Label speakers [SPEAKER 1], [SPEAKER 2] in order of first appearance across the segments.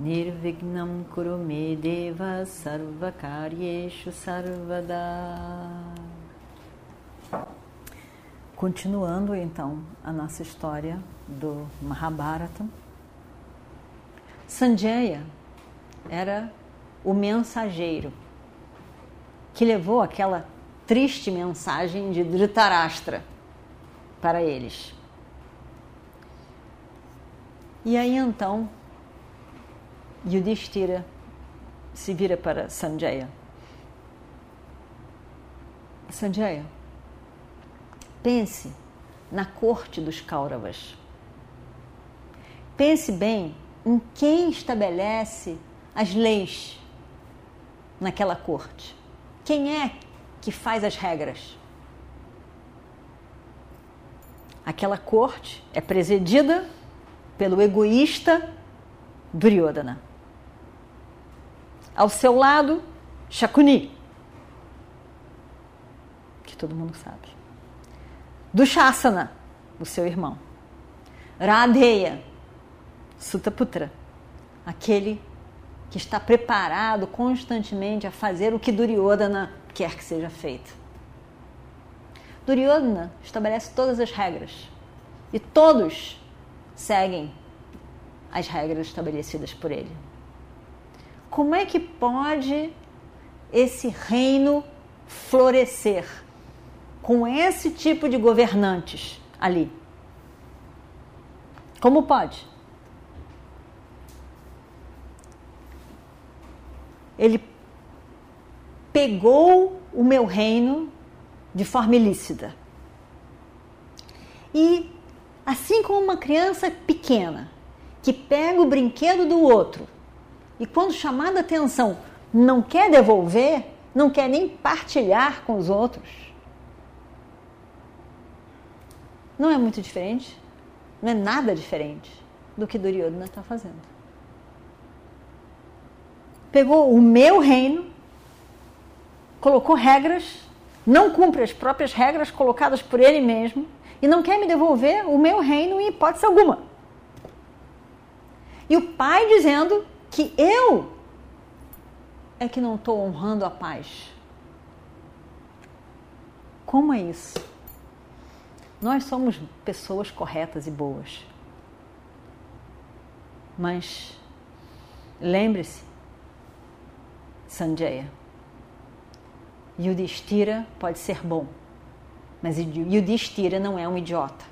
[SPEAKER 1] Nirvignam Kurume Deva Sarvakaryeshu Sarvada Continuando então a nossa história do Mahabharata, Sanjaya era o mensageiro que levou aquela triste mensagem de Dhritarashtra para eles. E aí então Yudhishthira se vira para Sanjaya. Sanjaya, pense na corte dos Kauravas. Pense bem em quem estabelece as leis naquela corte. Quem é que faz as regras? Aquela corte é presidida pelo egoísta Duryodhana. Ao seu lado, Shakuni, que todo mundo sabe. Dushasana, o seu irmão. Radheya, Sutaputra, aquele que está preparado constantemente a fazer o que Duryodhana quer que seja feito. Duryodhana estabelece todas as regras e todos seguem as regras estabelecidas por ele. Como é que pode esse reino florescer com esse tipo de governantes ali? Como pode? Ele pegou o meu reino de forma ilícita. E assim como uma criança pequena que pega o brinquedo do outro e quando chamada atenção não quer devolver, não quer nem partilhar com os outros. Não é muito diferente, não é nada diferente do que Duryodhana está fazendo. Pegou o meu reino, colocou regras, não cumpre as próprias regras colocadas por ele mesmo e não quer me devolver o meu reino em hipótese alguma. E o pai dizendo que eu é que não estou honrando a paz. Como é isso? Nós somos pessoas corretas e boas. Mas lembre-se, Sanjaya, Yudhishthira pode ser bom, mas Yudhishthira não é um idiota.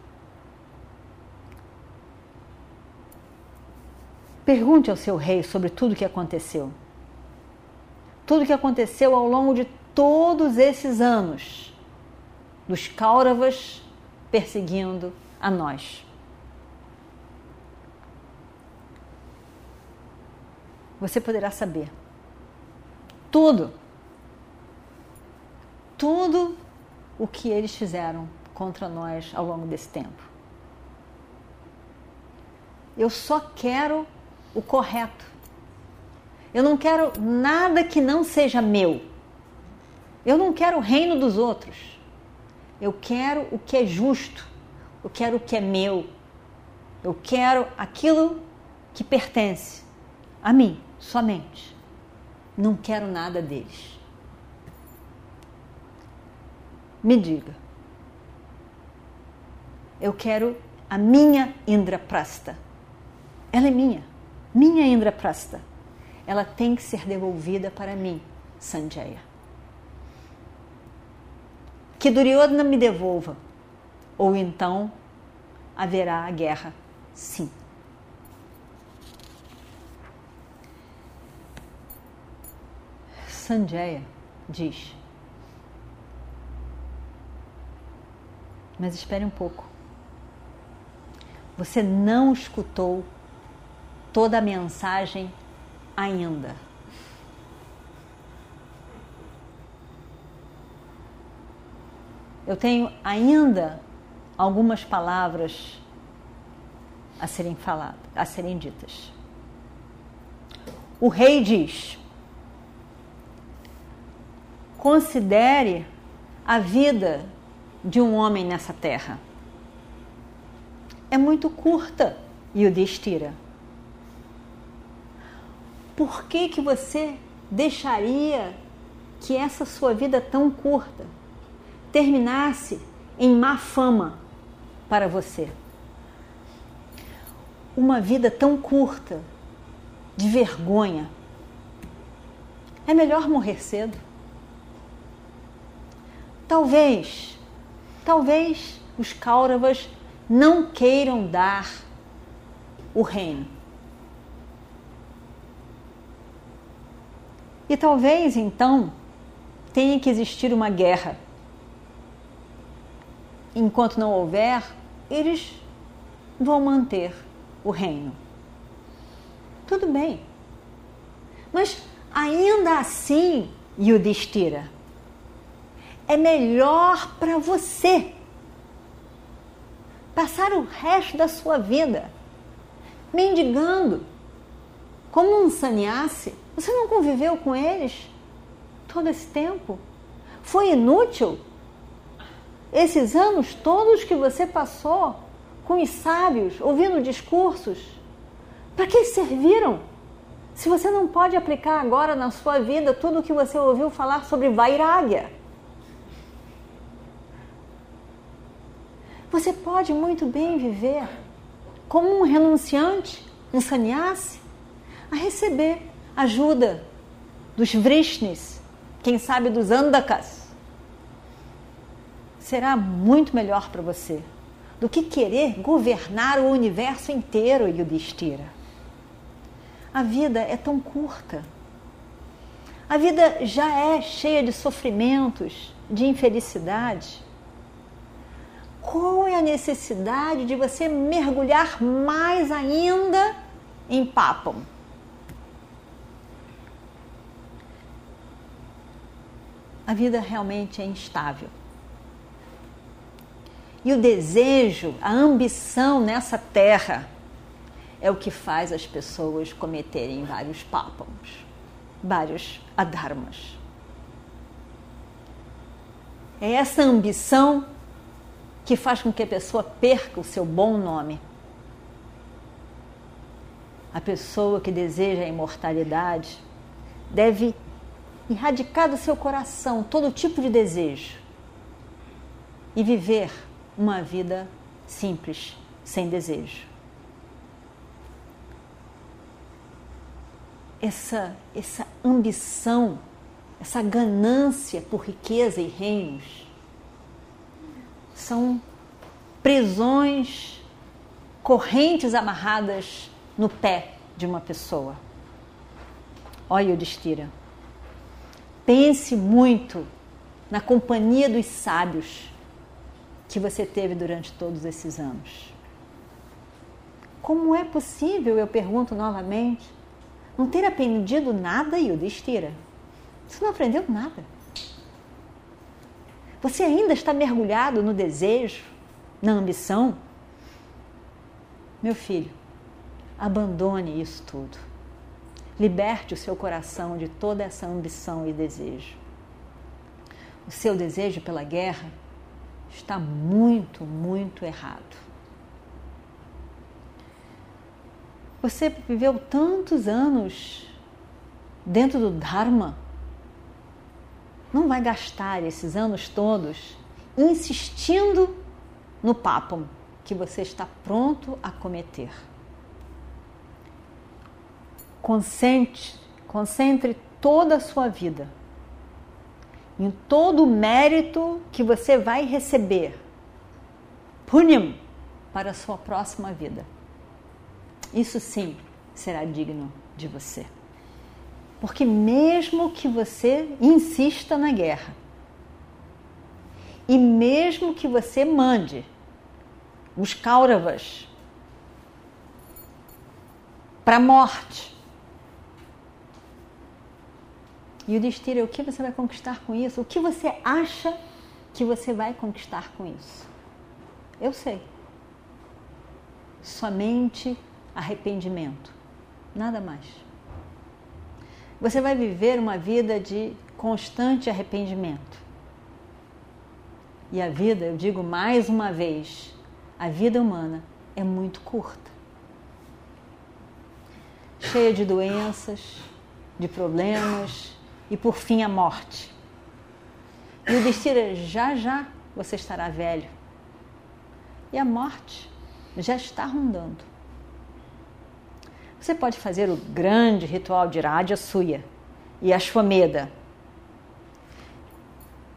[SPEAKER 1] Pergunte ao seu rei sobre tudo o que aconteceu. Tudo o que aconteceu ao longo de todos esses anos dos Kauravas perseguindo a nós. Você poderá saber tudo, tudo o que eles fizeram contra nós ao longo desse tempo. Eu só quero o correto. Eu não quero nada que não seja meu. Eu não quero o reino dos outros. Eu quero o que é justo. Eu quero o que é meu. Eu quero aquilo que pertence a mim somente. Não quero nada deles. Me diga. Eu quero a minha Indraprasta. Ela é minha minha Indraprasta, ela tem que ser devolvida para mim, Sanjaya. Que Duryodhana me devolva, ou então haverá a guerra, sim. Sanjaya diz: Mas espere um pouco. Você não escutou toda a mensagem ainda. Eu tenho ainda algumas palavras a serem faladas, a serem ditas. O rei diz: Considere a vida de um homem nessa terra. É muito curta, e o destira. Por que, que você deixaria que essa sua vida tão curta terminasse em má fama para você? Uma vida tão curta de vergonha. É melhor morrer cedo. Talvez, talvez os Kauravas não queiram dar o reino. E talvez então tenha que existir uma guerra. Enquanto não houver, eles vão manter o reino. Tudo bem. Mas ainda assim, Yudhishthira, é melhor para você passar o resto da sua vida mendigando como um sannyasi. Você não conviveu com eles todo esse tempo? Foi inútil esses anos todos que você passou com os sábios, ouvindo discursos? Para que serviram? Se você não pode aplicar agora na sua vida tudo o que você ouviu falar sobre Vairagya. Você pode muito bem viver como um renunciante, um sannyasi, a receber ajuda dos Vrishnis, quem sabe dos Andakas. Será muito melhor para você do que querer governar o universo inteiro, Yudhishthira. A vida é tão curta. A vida já é cheia de sofrimentos, de infelicidade. Qual é a necessidade de você mergulhar mais ainda em papam? A vida realmente é instável. E o desejo, a ambição nessa terra é o que faz as pessoas cometerem vários pápamos, vários adharmas. É essa ambição que faz com que a pessoa perca o seu bom nome. A pessoa que deseja a imortalidade deve erradicar do seu coração todo tipo de desejo e viver uma vida simples, sem desejo. essa, essa ambição, essa ganância por riqueza e reinos são prisões, correntes amarradas no pé de uma pessoa. Olha, Yudhishthira, pense muito na companhia dos sábios que você teve durante todos esses anos. Como é possível, eu pergunto novamente, não ter aprendido nada, Yudhishthira. Você não aprendeu nada. Você ainda está mergulhado no desejo, na ambição. Meu filho, abandone isso tudo. Liberte o seu coração de toda essa ambição e desejo. O seu desejo pela guerra está muito, muito errado. Você viveu tantos anos dentro do Dharma. Não vai gastar esses anos todos insistindo no papam que você está pronto a cometer. Concentre, concentre toda a sua vida em todo o mérito que você vai receber. Punyam para a sua próxima vida. Isso sim será digno de você. Porque mesmo que você insista na guerra, e mesmo que você mande os Kauravas para a morte, e o Destira, o que você vai conquistar com isso? O que você acha que você vai conquistar com isso. Eu sei. Somente arrependimento, nada mais. Você vai viver uma vida de constante arrependimento. E a vida, eu digo mais uma vez, a vida humana é muito curta. Cheia de doenças, de problemas e por fim a morte. E o destino é, já já você estará velho. E a morte já está rondando. Você pode fazer o grande ritual de Radha Suya e Ashwamedha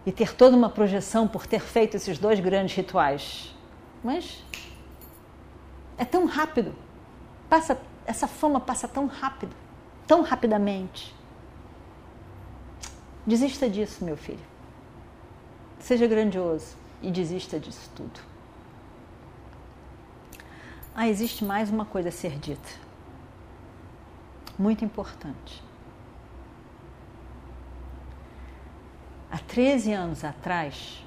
[SPEAKER 1] e ter toda uma projeção por ter feito esses dois grandes rituais. Mas é tão rápido. Passa, essa fama passa tão rápido, tão rapidamente. Desista disso, meu filho. Seja grandioso e desista disso tudo. Ah, existe mais uma coisa a ser dita. Muito importante. Há 13 anos atrás,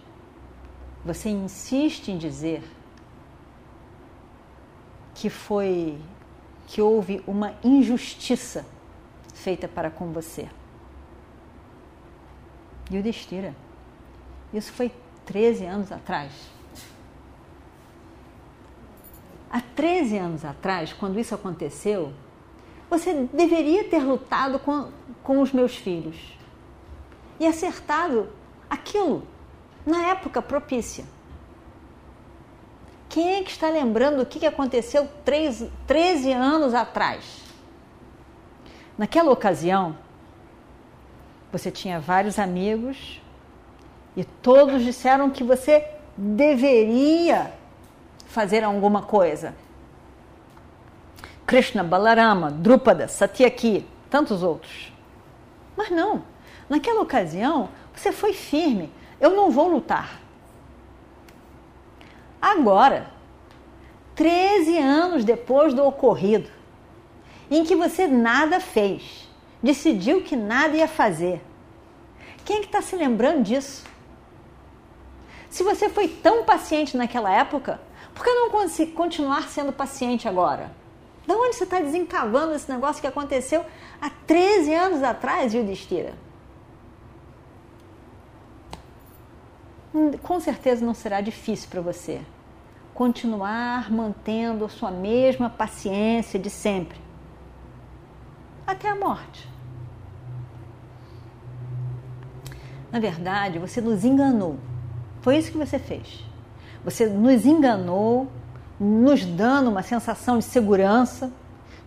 [SPEAKER 1] você insiste em dizer que foi que houve uma injustiça feita para com você. O Destira. Isso foi 13 anos atrás. Há 13 anos atrás, quando isso aconteceu, você deveria ter lutado com, com os meus filhos e acertado aquilo na época propícia. Quem é que está lembrando o que aconteceu 13, 13 anos atrás? Naquela ocasião, você tinha vários amigos e todos disseram que você deveria fazer alguma coisa. Krishna, Balarama, Drupada, Satyaki, tantos outros. Mas não, Naquela ocasião, você foi firme. Eu não vou lutar. Agora, 13 anos depois do ocorrido, em que você nada fez, decidiu que nada ia fazer. Quem é que está se lembrando disso? Se você foi tão paciente naquela época, por que não continuar sendo paciente agora? De onde você está desencavando esse negócio que aconteceu há 13 anos atrás, Yudhishthira? com certeza não será difícil para você continuar mantendo a sua mesma paciência de sempre até a morte. Na verdade, você nos enganou. Foi isso que você fez. Você nos enganou, nos dando uma sensação de segurança,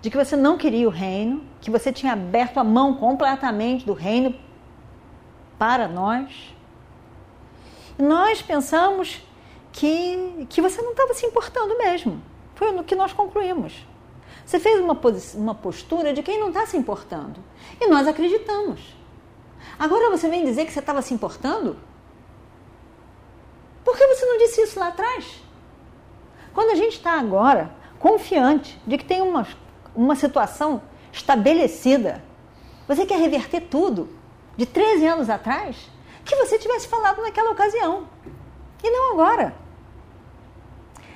[SPEAKER 1] de que você não queria o reino, que você tinha aberto a mão completamente do reino para nós nós pensamos que, que você não estava se importando mesmo. Foi o que nós concluímos. Você fez uma, uma postura de quem não está se importando. E nós acreditamos. Agora você vem dizer que você estava se importando? Por que você não disse isso lá atrás? Quando a gente está agora confiante de que tem uma, uma situação estabelecida, você quer reverter tudo de 13 anos atrás? que você tivesse falado naquela ocasião. E não agora.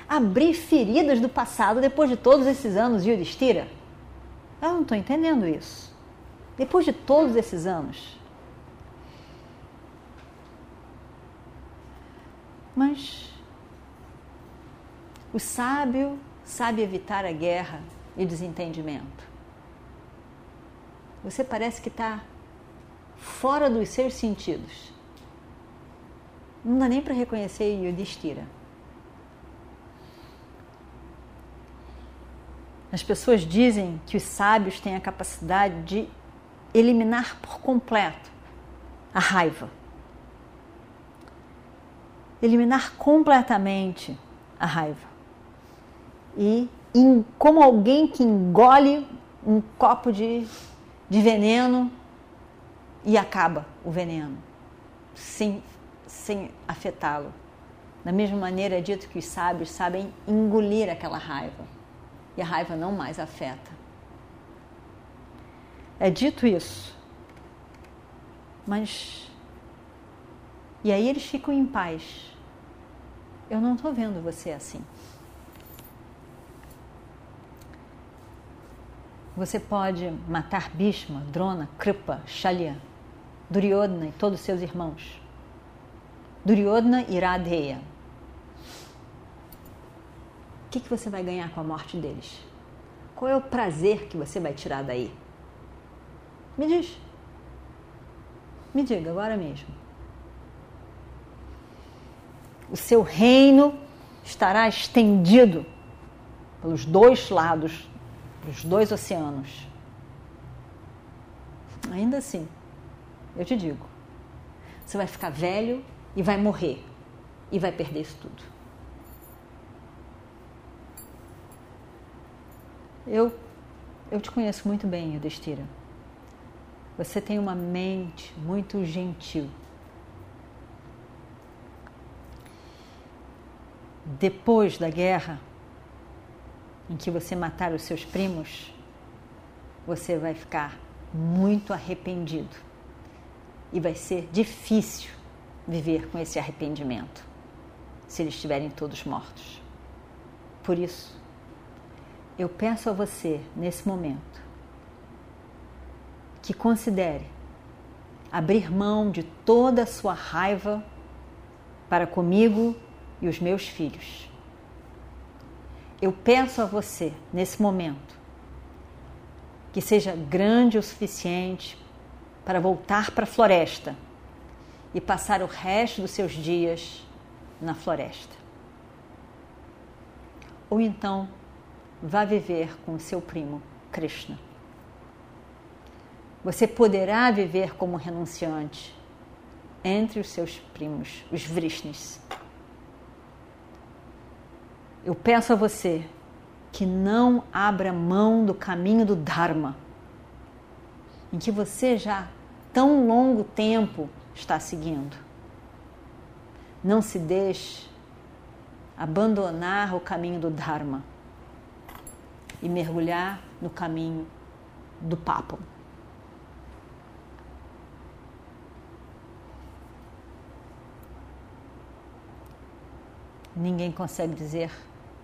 [SPEAKER 1] Abrir feridas do passado depois de todos esses anos, Yudhishthira? Eu não estou entendendo isso. Depois de todos esses anos. Mas o sábio sabe evitar a guerra e desentendimento. Você parece que está fora dos seus sentidos. Não dá nem para reconhecer Yudhishthira. As pessoas dizem que os sábios têm a capacidade de eliminar por completo a raiva. Eliminar completamente a raiva. E em, como alguém que engole um copo de, de veneno e acaba o veneno, sem sem afetá-lo. Da mesma maneira é dito que os sábios sabem engolir aquela raiva e a raiva não mais afeta. É dito isso, mas E aí eles ficam em paz. Eu não estou vendo você assim. Você pode matar Bhishma, Drona, Kripa, Shalya, Duryodhana e todos os seus irmãos. Duryodhana irá Radheya. O que, que você vai ganhar com a morte deles? Qual é o prazer que você vai tirar daí? Me diz. Me diga agora mesmo. O seu reino estará estendido pelos dois lados, pelos dois oceanos. Ainda assim, eu te digo, você vai ficar velho e vai morrer e vai perder isso tudo. Eu, eu te conheço muito bem, Yudhishthira. Você tem uma mente muito gentil. Depois da guerra, em que você matar os seus primos, você vai ficar muito arrependido. E vai ser difícil viver com esse arrependimento, se eles estiverem todos mortos. Por isso, eu peço a você, nesse momento, que considere abrir mão de toda a sua raiva para comigo e os meus filhos. Eu peço a você, nesse momento, que seja grande o suficiente para voltar para a floresta e passar o resto dos seus dias na floresta. Ou então, vá viver com seu primo Krishna. Você poderá viver como renunciante entre os seus primos, os Vrishnis. Eu peço a você que não abra mão do caminho do Dharma, em que você já tão longo tempo está seguindo. Não se deixe abandonar o caminho do Dharma e mergulhar no caminho do papo. ninguém consegue dizer